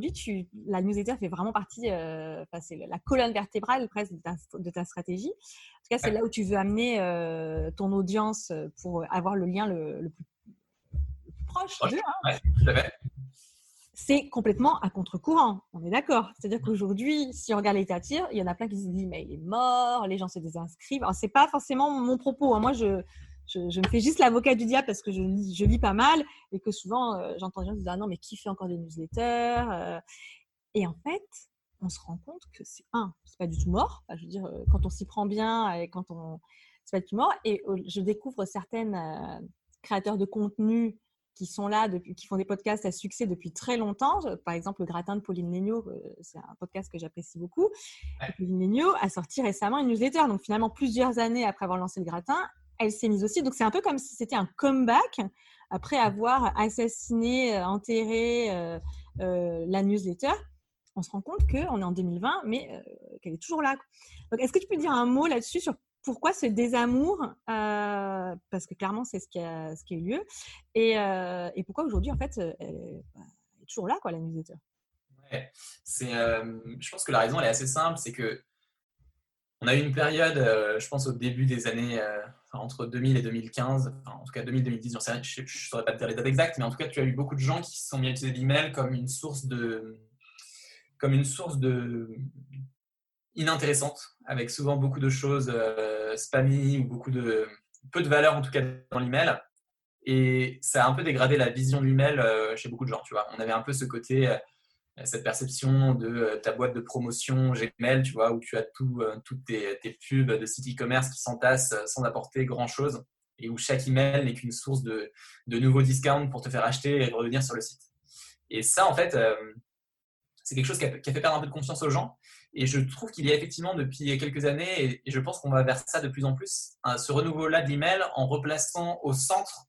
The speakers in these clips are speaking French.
aujourd'hui, tu, la newsletter fait vraiment partie, euh, c'est la colonne vertébrale presque de ta, de ta, stratégie. En tout cas, c'est là où tu veux amener euh, ton audience pour avoir le lien le, plus, proche d'eux. Hein. C'est complètement à contre-courant, on est d'accord. C'est-à-dire qu'aujourd'hui, si on regarde les il y en a plein qui se disent mais il est mort, les gens se désinscrivent. Alors, c'est pas forcément mon propos. Hein. Moi, je, je, me fais juste l'avocat du diable parce que je lis, je lis pas mal et que souvent euh, j'entends des gens dire ah non mais qui fait encore des newsletters euh. Et en fait, on se rend compte que c'est un, c'est pas du tout mort. je veux dire, euh, quand on s'y prend bien et quand on, c'est pas du tout mort. Et je découvre certaines créateurs de contenu qui sont là, depuis, qui font des podcasts à succès depuis très longtemps. Par exemple, le gratin de Pauline Legnaud, c'est un podcast que j'apprécie beaucoup. Pauline Legnaud a sorti récemment une newsletter. Donc finalement, plusieurs années après avoir lancé le gratin, elle s'est mise aussi. Donc c'est un peu comme si c'était un comeback après avoir assassiné, euh, enterré euh, euh, la newsletter. On se rend compte qu'on est en 2020, mais qu'elle est toujours là. Donc est-ce que tu peux dire un mot là-dessus sur pourquoi ce désamour Parce que clairement, c'est ce, qui a, ce qui a eu lieu. Et, et pourquoi aujourd'hui, en fait, elle est, toujours là, quoi, la newsletter? Ouais, c'est, je pense que la raison, elle est assez simple. C'est que on a eu une période, je pense, au début des années entre 2000 et 2015, en tout cas 2000-2010, je ne saurais pas te dire les dates exactes, mais en tout cas, tu as eu beaucoup de gens qui se sont mis à utiliser l'email comme une source de, comme une source de inintéressante, avec souvent beaucoup de choses euh, spammy ou beaucoup de peu de valeur en tout cas dans l'email. Et ça a un peu dégradé la vision de l'email euh, chez beaucoup de gens. Tu vois, on avait un peu ce côté euh, cette perception de euh, ta boîte de promotion Gmail, tu vois, où tu as tout, euh, toutes tes, pubs de site e-commerce qui s'entassent euh, sans apporter grand-chose et où chaque email n'est qu'une source de, de, nouveaux discounts pour te faire acheter et revenir sur le site. Et ça, en fait, c'est quelque chose qui a, fait perdre un peu de confiance aux gens. Et je trouve qu'il y a effectivement depuis quelques années, et, je pense qu'on va vers ça de plus en plus, ce renouveau-là de l'email en replaçant au centre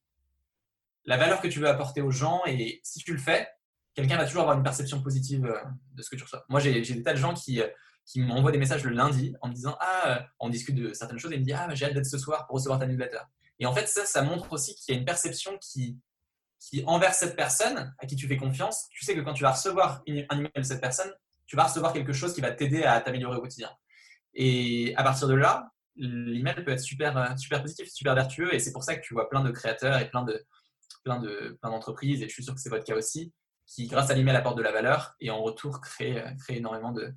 la valeur que tu veux apporter aux gens. Et si tu le fais, quelqu'un va toujours avoir une perception positive euh, de ce que tu reçois. Moi, j'ai des tas de gens qui, euh, qui m'envoient des messages le lundi en me disant Ah, euh, on discute de certaines choses et ils me disent Ah, j'ai hâte d'être ce soir pour recevoir ta newsletter. Et en fait, ça, ça montre aussi qu'il y a une perception qui, qui, envers cette personne à qui tu fais confiance, tu sais que quand tu vas recevoir un email de cette personne, tu vas recevoir quelque chose qui va t'aider à t'améliorer au quotidien. Et à partir de là, l'email peut être super, super positif, super vertueux. Et c'est pour ça que tu vois plein de créateurs et plein de plein de plein d'entreprises, et je suis sûr que c'est votre cas aussi, qui, grâce à l'email, apporte de la valeur et en retour crée, euh, crée, énormément, de,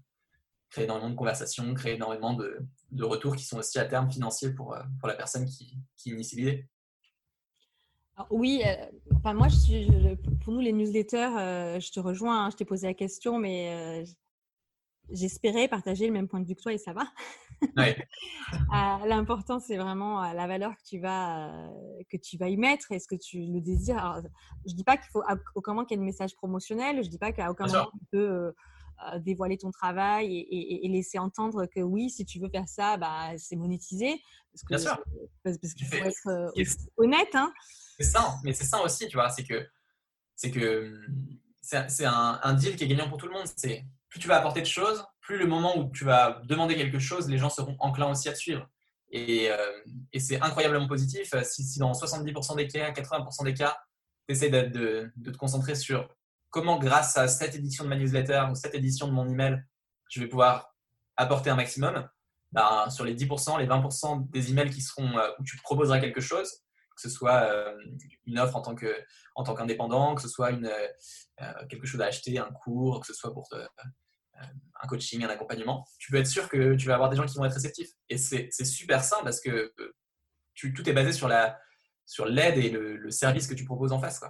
énormément de conversations, crée énormément de, de retours qui sont aussi à terme financiers pour, euh, pour la personne qui, qui initie l'idée. Oui, euh, enfin, moi, je, pour nous, les newsletters, je te rejoins, hein, je t'ai posé la question, mais j'espérais partager le même point de vue que toi et ça va. Euh, l'important, c'est vraiment euh, la valeur que tu, vas, euh, que tu vas y mettre. Est-ce que tu le désires Je ne dis pas qu'il faut à aucun moment qu'il y ait de message promotionnel. Je ne dis pas qu'à aucun moment tu peux dévoiler ton travail et, laisser entendre que oui, si tu veux faire ça, bah, c'est monétisé. Parce que, Bien sûr. Parce, qu'il faut être honnête. Hein. C'est ça, mais c'est ça aussi, tu vois. C'est que c'est un, un, deal qui est gagnant pour tout le monde. C'est plus tu vas apporter de choses, plus le moment où tu vas demander quelque chose, les gens seront enclins aussi à te suivre. Et, euh, c'est incroyablement positif. Si, dans 70% des cas, 80% des cas, tu essaies de, te concentrer sur comment, grâce à cette édition de ma newsletter ou cette édition de mon email, je vais pouvoir apporter un maximum, ben, sur les 10%, les 20% des emails qui seront, euh, où tu proposeras quelque chose, que ce soit euh, une offre en tant qu'indépendant, que ce soit quelque chose à acheter, un cours, que ce soit pour te, euh, un coaching, un accompagnement, tu peux être sûr que tu vas avoir des gens qui vont être réceptifs. Et c'est super simple parce que euh, tout est basé sur la sur l'aide et le, service que tu proposes en face.